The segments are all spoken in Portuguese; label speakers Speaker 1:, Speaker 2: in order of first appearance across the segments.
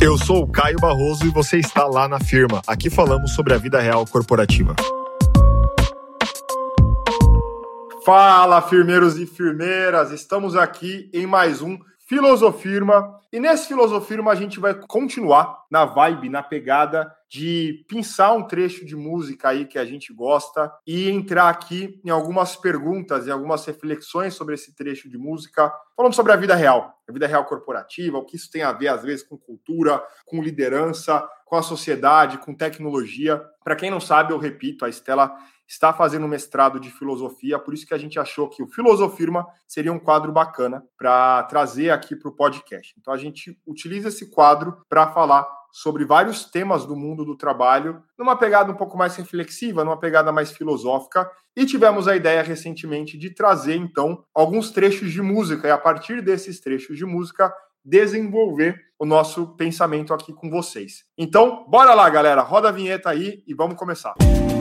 Speaker 1: Eu sou o Caio Barroso e você está lá na firma. Aqui falamos sobre a vida real corporativa.
Speaker 2: Fala, firmeiros e firmeiras! Estamos aqui em mais um Filosofirma. E nesse Filosofirma a gente vai continuar na vibe, na pegada de pensar um trecho de música aí que a gente gosta e entrar aqui em algumas perguntas e algumas reflexões sobre esse trecho de música, falando sobre a vida real, a vida real corporativa, o que isso tem a ver às vezes com cultura, com liderança, com a sociedade, com tecnologia. Para quem não sabe, eu repito, a Estela está fazendo um mestrado de filosofia, por isso que a gente achou que o Filosofirma seria um quadro bacana para trazer aqui para o podcast. Então a gente utiliza esse quadro para falar sobre vários temas do mundo do trabalho, numa pegada um pouco mais reflexiva, numa pegada mais filosófica, e tivemos a ideia recentemente de trazer então alguns trechos de música e a partir desses trechos de música desenvolver o nosso pensamento aqui com vocês. Então, bora lá, galera, roda a vinheta aí e vamos começar. Música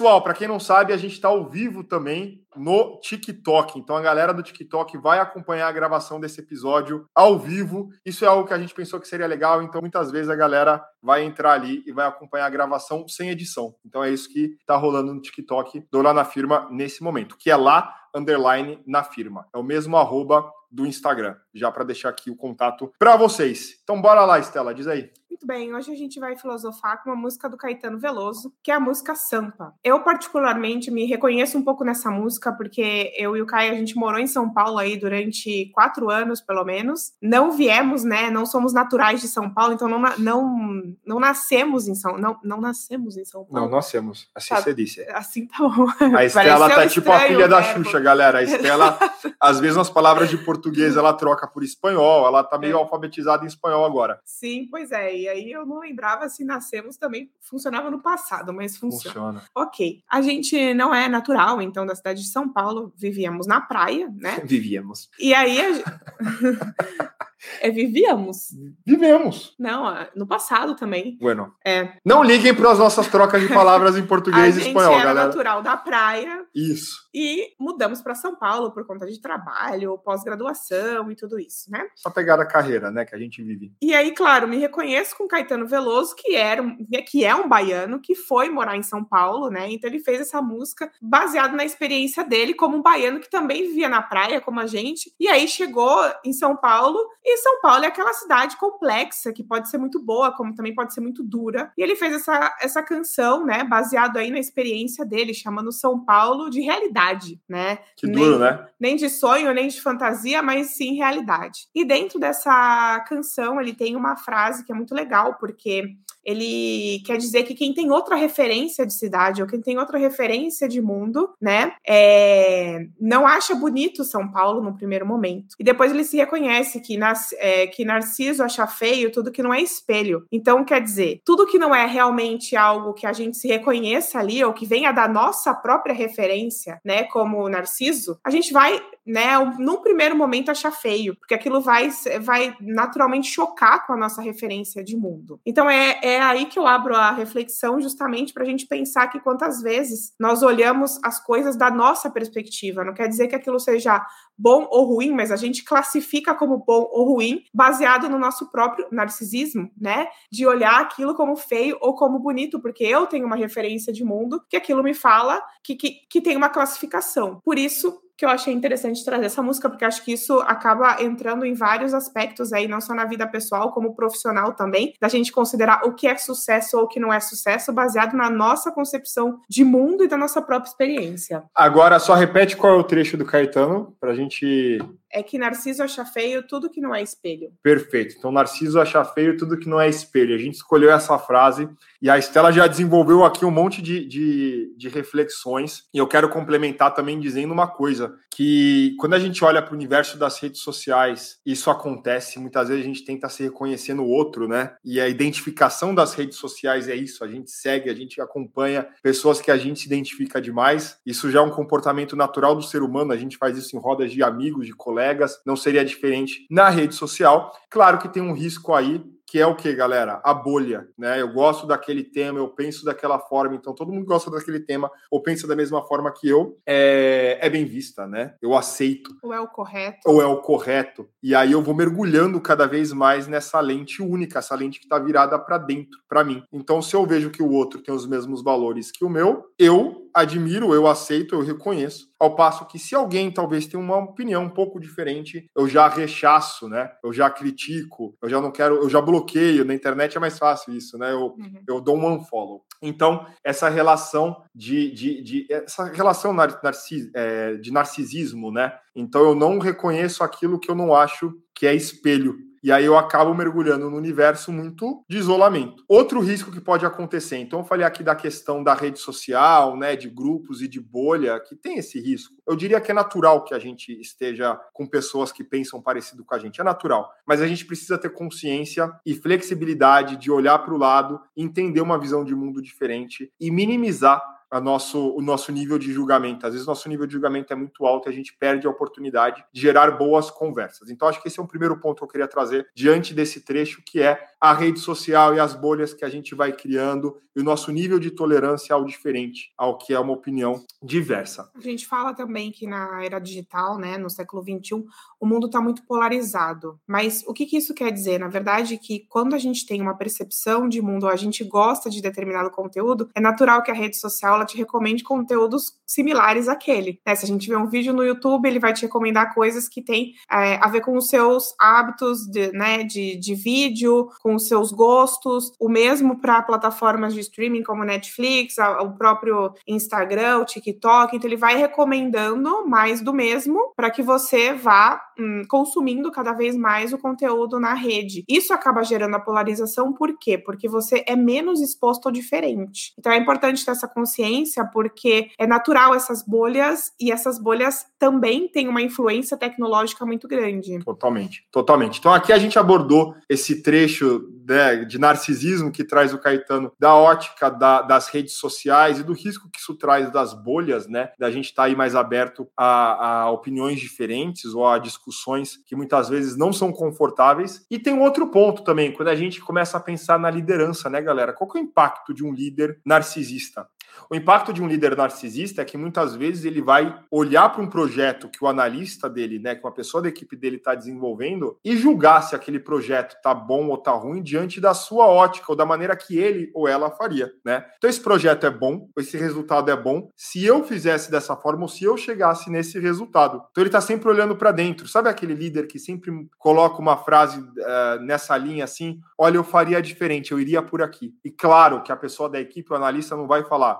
Speaker 2: Pessoal, para quem não sabe, a gente está ao vivo também no TikTok. Então a galera do TikTok vai acompanhar a gravação desse episódio ao vivo. Isso é algo que a gente pensou que seria legal, então muitas vezes a galera vai entrar ali e vai acompanhar a gravação sem edição. Então é isso que está rolando no TikTok do Lá na Firma nesse momento, que é lá underline na firma. É o mesmo arroba do Instagram, já para deixar aqui o contato para vocês. Então bora lá, Estela, diz aí.
Speaker 3: Muito bem, hoje a gente vai filosofar com uma música do Caetano Veloso, que é a música Sampa. Eu, particularmente, me reconheço um pouco nessa música, porque eu e o Caio, a gente morou em São Paulo aí durante quatro anos, pelo menos. Não viemos, né? Não somos naturais de São Paulo, então não, não, não nascemos em São não, não nascemos em São Paulo.
Speaker 2: Não, nascemos. Assim tá, você disse.
Speaker 3: Assim tá bom.
Speaker 2: A Estela tá tipo a filha da Xuxa, galera. A Estela, às vezes, nas palavras de português, ela troca por espanhol, ela tá meio é. alfabetizada em espanhol agora.
Speaker 3: Sim, pois é. E aí eu não lembrava se nascemos também funcionava no passado, mas funciona. funciona. Ok. A gente não é natural, então, da cidade de São Paulo, vivíamos na praia, né?
Speaker 2: Vivíamos.
Speaker 3: E aí a... É, vivíamos.
Speaker 2: Vivemos.
Speaker 3: Não, no passado também.
Speaker 2: Bueno.
Speaker 3: É.
Speaker 2: Não liguem para as nossas trocas de palavras em português e espanhol,
Speaker 3: era
Speaker 2: galera.
Speaker 3: natural da praia.
Speaker 2: Isso.
Speaker 3: E mudamos para São Paulo por conta de trabalho, pós-graduação e tudo isso, né?
Speaker 2: Só pegar a carreira, né, que a gente vive.
Speaker 3: E aí, claro, me reconheço com Caetano Veloso, que era que é um baiano que foi morar em São Paulo, né? Então ele fez essa música baseado na experiência dele como um baiano que também vivia na praia como a gente. E aí chegou em São Paulo e São Paulo é aquela cidade complexa que pode ser muito boa, como também pode ser muito dura. E ele fez essa, essa canção, né, baseado aí na experiência dele, chamando São Paulo de realidade, né?
Speaker 2: Que duro,
Speaker 3: nem,
Speaker 2: né?
Speaker 3: Nem de sonho, nem de fantasia, mas sim realidade. E dentro dessa canção, ele tem uma frase que é muito legal, porque ele quer dizer que quem tem outra referência de cidade ou quem tem outra referência de mundo, né, é, não acha bonito São Paulo no primeiro momento. E depois ele se reconhece que, nas, é, que Narciso acha feio tudo que não é espelho. Então, quer dizer, tudo que não é realmente algo que a gente se reconheça ali ou que venha da nossa própria referência, né, como Narciso, a gente vai né, num primeiro momento achar feio, porque aquilo vai, vai naturalmente chocar com a nossa referência de mundo. Então é, é aí que eu abro a reflexão justamente para a gente pensar que quantas vezes nós olhamos as coisas da nossa perspectiva. Não quer dizer que aquilo seja bom ou ruim, mas a gente classifica como bom ou ruim baseado no nosso próprio narcisismo, né? De olhar aquilo como feio ou como bonito, porque eu tenho uma referência de mundo que aquilo me fala que, que, que tem uma classificação. Por isso, que eu achei interessante trazer essa música, porque acho que isso acaba entrando em vários aspectos aí, não só na vida pessoal, como profissional também, da gente considerar o que é sucesso ou o que não é sucesso, baseado na nossa concepção de mundo e da nossa própria experiência.
Speaker 2: Agora, só repete qual é o trecho do Caetano, para a gente
Speaker 3: é que Narciso acha feio tudo que não é espelho.
Speaker 2: Perfeito. Então, Narciso acha feio tudo que não é espelho. A gente escolheu essa frase e a Estela já desenvolveu aqui um monte de, de, de reflexões. E eu quero complementar também dizendo uma coisa que quando a gente olha para o universo das redes sociais, isso acontece. Muitas vezes a gente tenta se reconhecer no outro, né? E a identificação das redes sociais é isso. A gente segue, a gente acompanha pessoas que a gente se identifica demais. Isso já é um comportamento natural do ser humano. A gente faz isso em rodas de amigos, de colegas. Não seria diferente na rede social. Claro que tem um risco aí que é o que, galera? A bolha, né? Eu gosto daquele tema, eu penso daquela forma, então todo mundo gosta daquele tema ou pensa da mesma forma que eu, é, é bem vista, né? Eu aceito.
Speaker 3: Ou é o correto.
Speaker 2: Ou é o correto. E aí eu vou mergulhando cada vez mais nessa lente única, essa lente que está virada para dentro, para mim. Então, se eu vejo que o outro tem os mesmos valores que o meu, eu admiro, eu aceito, eu reconheço. Ao passo que se alguém talvez tenha uma opinião um pouco diferente, eu já rechaço, né? Eu já critico, eu já não quero, eu já bloqueio. Na internet é mais fácil isso, né? Eu, uhum. eu dou um unfollow. Então, essa relação de, de, de essa relação narcis, é, de narcisismo, né? Então eu não reconheço aquilo que eu não acho que é espelho e aí eu acabo mergulhando no universo muito de isolamento. Outro risco que pode acontecer, então eu falei aqui da questão da rede social, né, de grupos e de bolha, que tem esse risco. Eu diria que é natural que a gente esteja com pessoas que pensam parecido com a gente, é natural, mas a gente precisa ter consciência e flexibilidade de olhar para o lado, entender uma visão de mundo diferente e minimizar a nosso, o nosso nível de julgamento. Às vezes, nosso nível de julgamento é muito alto e a gente perde a oportunidade de gerar boas conversas. Então, acho que esse é um primeiro ponto que eu queria trazer diante desse trecho, que é a rede social e as bolhas que a gente vai criando e o nosso nível de tolerância ao diferente, ao que é uma opinião diversa.
Speaker 3: A gente fala também que na era digital, né, no século XXI, o mundo está muito polarizado. Mas o que, que isso quer dizer? Na verdade, que quando a gente tem uma percepção de mundo, a gente gosta de determinado conteúdo, é natural que a rede social ela te recomende conteúdos similares àquele. Né? Se a gente vê um vídeo no YouTube, ele vai te recomendar coisas que têm é, a ver com os seus hábitos de, né, de, de vídeo, com os seus gostos. O mesmo para plataformas de streaming como Netflix, a, o próprio Instagram, o TikTok. Então, ele vai recomendando mais do mesmo para que você vá hum, consumindo cada vez mais o conteúdo na rede. Isso acaba gerando a polarização, por quê? Porque você é menos exposto ao diferente. Então, é importante ter essa consciência porque é natural essas bolhas e essas bolhas também têm uma influência tecnológica muito grande.
Speaker 2: Totalmente, totalmente. Então aqui a gente abordou esse trecho né, de narcisismo que traz o Caetano da ótica da, das redes sociais e do risco que isso traz das bolhas, né? Da gente estar tá aí mais aberto a, a opiniões diferentes ou a discussões que muitas vezes não são confortáveis. E tem um outro ponto também, quando a gente começa a pensar na liderança, né, galera? Qual que é o impacto de um líder narcisista? O impacto de um líder narcisista é que muitas vezes ele vai olhar para um projeto que o analista dele, né, que uma pessoa da equipe dele está desenvolvendo e julgar se aquele projeto está bom ou está ruim diante da sua ótica ou da maneira que ele ou ela faria, né? Então esse projeto é bom, esse resultado é bom se eu fizesse dessa forma ou se eu chegasse nesse resultado. Então ele está sempre olhando para dentro. Sabe aquele líder que sempre coloca uma frase uh, nessa linha assim? Olha, eu faria diferente, eu iria por aqui. E claro que a pessoa da equipe, o analista, não vai falar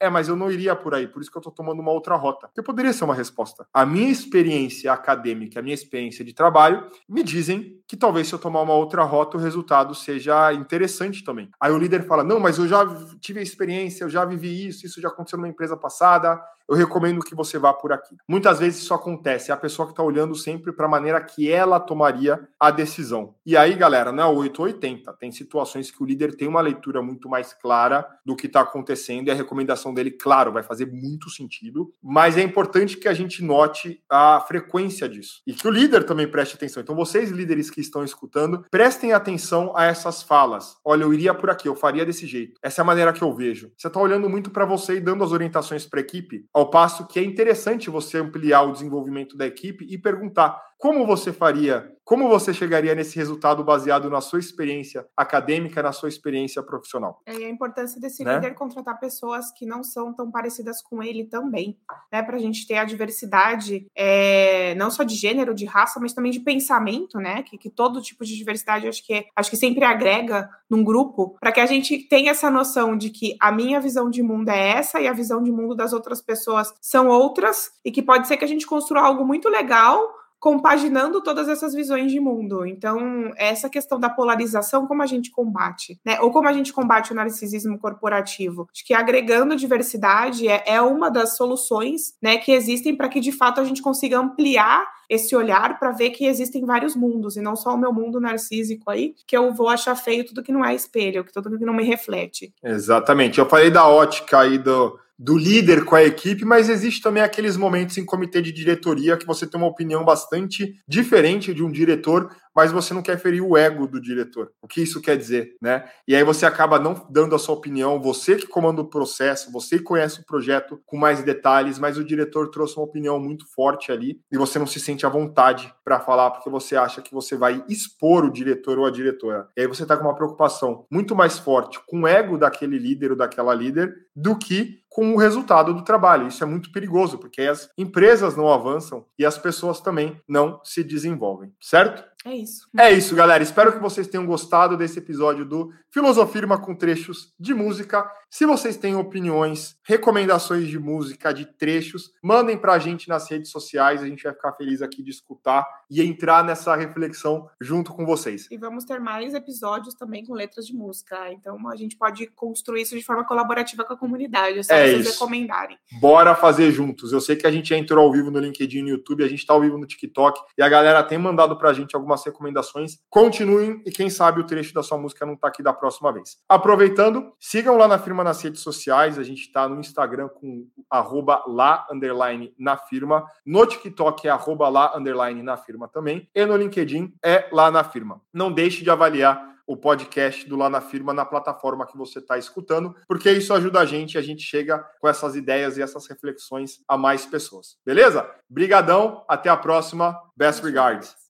Speaker 2: é, mas eu não iria por aí, por isso que eu estou tomando uma outra rota. Que poderia ser uma resposta. A minha experiência acadêmica, a minha experiência de trabalho, me dizem que talvez se eu tomar uma outra rota, o resultado seja interessante também. Aí o líder fala: não, mas eu já tive a experiência, eu já vivi isso, isso já aconteceu numa empresa passada, eu recomendo que você vá por aqui. Muitas vezes isso acontece, é a pessoa que está olhando sempre para a maneira que ela tomaria a decisão. E aí, galera, não é 880. Tem situações que o líder tem uma leitura muito mais clara do que está acontecendo e a recomendação dele, claro, vai fazer muito sentido, mas é importante que a gente note a frequência disso e que o líder também preste atenção. Então, vocês, líderes que estão escutando, prestem atenção a essas falas. Olha, eu iria por aqui, eu faria desse jeito. Essa é a maneira que eu vejo. Você está olhando muito para você e dando as orientações para a equipe ao passo que é interessante você ampliar o desenvolvimento da equipe e perguntar como você faria, como você chegaria nesse resultado baseado na sua experiência acadêmica, na sua experiência profissional.
Speaker 3: É a importância desse né? líder contratar pessoas que não são tão parecidas com ele também, né? Para a gente ter a diversidade, é, não só de gênero, de raça, mas também de pensamento, né? Que, que todo tipo de diversidade acho que, acho que sempre agrega num grupo, para que a gente tenha essa noção de que a minha visão de mundo é essa e a visão de mundo das outras pessoas são outras, e que pode ser que a gente construa algo muito legal compaginando todas essas visões de mundo. Então, essa questão da polarização, como a gente combate, né? Ou como a gente combate o narcisismo corporativo? Acho que agregando diversidade é, é uma das soluções, né, que existem para que de fato a gente consiga ampliar esse olhar para ver que existem vários mundos e não só o meu mundo narcísico aí, que eu vou achar feio tudo que não é espelho, que tudo que não me reflete.
Speaker 2: Exatamente. Eu falei da ótica aí do do líder com a equipe, mas existe também aqueles momentos em comitê de diretoria que você tem uma opinião bastante diferente de um diretor, mas você não quer ferir o ego do diretor. O que isso quer dizer, né? E aí você acaba não dando a sua opinião, você que comanda o processo, você que conhece o projeto com mais detalhes, mas o diretor trouxe uma opinião muito forte ali e você não se sente à vontade para falar porque você acha que você vai expor o diretor ou a diretora. E aí você está com uma preocupação muito mais forte com o ego daquele líder ou daquela líder do que com o resultado do trabalho. Isso é muito perigoso, porque as empresas não avançam e as pessoas também não se desenvolvem, certo?
Speaker 3: É isso.
Speaker 2: É isso, galera. Espero que vocês tenham gostado desse episódio do Filosofirma com trechos de música. Se vocês têm opiniões, recomendações de música, de trechos, mandem pra gente nas redes sociais. A gente vai ficar feliz aqui de escutar e entrar nessa reflexão junto com vocês.
Speaker 3: E vamos ter mais episódios também com letras de música. Então a gente pode construir isso de forma colaborativa com a comunidade. É só é vocês isso. recomendarem.
Speaker 2: Bora fazer juntos. Eu sei que a gente entrou ao vivo no LinkedIn e no YouTube, a gente tá ao vivo no TikTok e a galera tem mandado pra gente algumas algumas recomendações. Continuem e quem sabe o trecho da sua música não está aqui da próxima vez. Aproveitando, sigam lá na firma nas redes sociais. A gente está no Instagram com arroba lá underline na firma. No TikTok é arroba lá underline na firma também. E no LinkedIn é lá na firma. Não deixe de avaliar o podcast do Lá na Firma na plataforma que você está escutando, porque isso ajuda a gente, a gente chega com essas ideias e essas reflexões a mais pessoas. Beleza? Brigadão, até a próxima. Best regards.